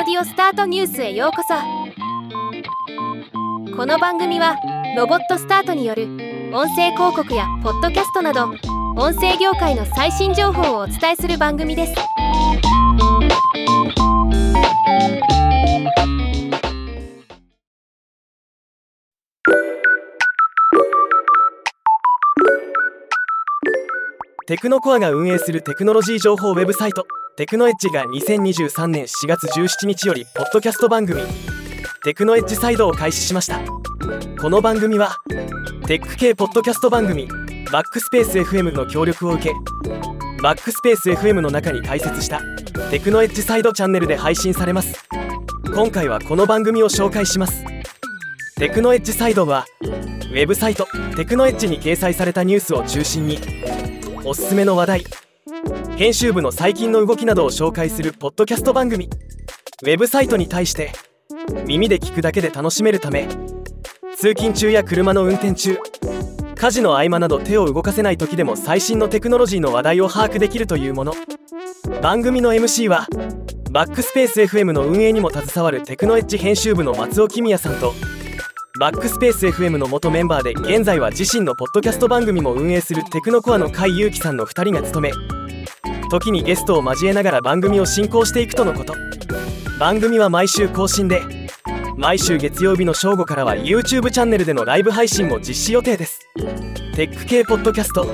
オスタートニュースへようこそ。この番組はロボットスタートによる音声広告やポッドキャストなど音声業界の最新情報をお伝えする番組です。テクノコアが運営するテクノロジー情報ウェブサイト。テクノエッジが2023年4月17日よりポッドキャスト番組テクノエッジサイドを開始しました。この番組はテック系ポッドキャスト番組バックスペース FM の協力を受けバックスペース FM の中に開設したテクノエッジサイドチャンネルで配信されます。今回はこの番組を紹介します。テクノエッジサイドはウェブサイトテクノエッジに掲載されたニュースを中心におすすめの話題編集部の最近の動きなどを紹介するポッドキャスト番組。ウェブサイトに対して耳で聞くだけで楽しめるため通勤中や車の運転中家事の合間など手を動かせない時でも最新のテクノロジーの話題を把握できるというもの。番組の MC はバックスペース FM の運営にも携わるテクノエッジ編集部の松尾公也さんとバックスペース FM の元メンバーで現在は自身のポッドキャスト番組も運営するテクノコアの甲斐優樹さんの2人が務め時にゲストを交えながら番組を進行していくとのこと。番組は毎週更新で毎週月曜日の正午からは YouTube チャンネルでのライブ配信も実施予定です。テック系ポッドキャスト。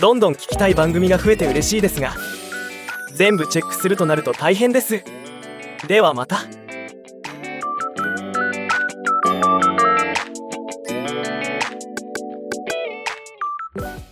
どんどん聞きたい番組が増えて嬉しいですが全部チェックするとなると大変です。ではまた。今